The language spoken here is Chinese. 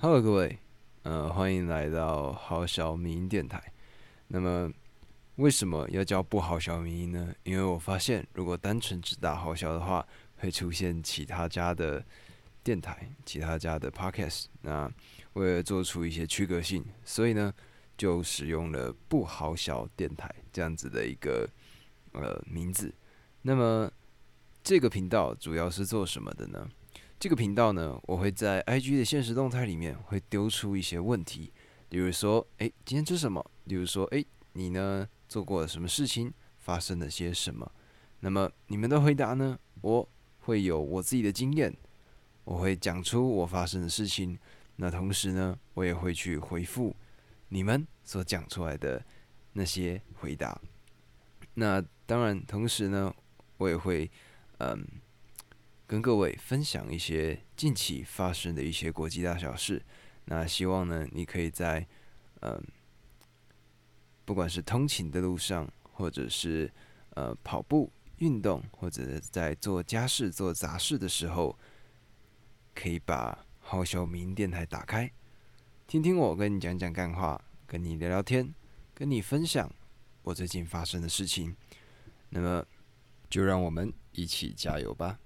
Hello，各位，呃，欢迎来到好小民音电台。那么，为什么要叫不好小民音呢？因为我发现，如果单纯只打好小的话，会出现其他家的电台、其他家的 Podcast。那为了做出一些区隔性，所以呢，就使用了不好小电台这样子的一个呃名字。那么，这个频道主要是做什么的呢？这个频道呢，我会在 IG 的限时动态里面会丢出一些问题，比如说，哎，今天吃什么？比如说，哎，你呢做过了什么事情？发生了些什么？那么你们的回答呢？我会有我自己的经验，我会讲出我发生的事情。那同时呢，我也会去回复你们所讲出来的那些回答。那当然，同时呢，我也会嗯跟各位分享一些近期发生的一些国际大小事。那希望呢，你可以在嗯。不管是通勤的路上，或者是呃跑步运动，或者在做家事做杂事的时候，可以把好小明电台打开，听听我跟你讲讲干话，跟你聊聊天，跟你分享我最近发生的事情。那么，就让我们一起加油吧。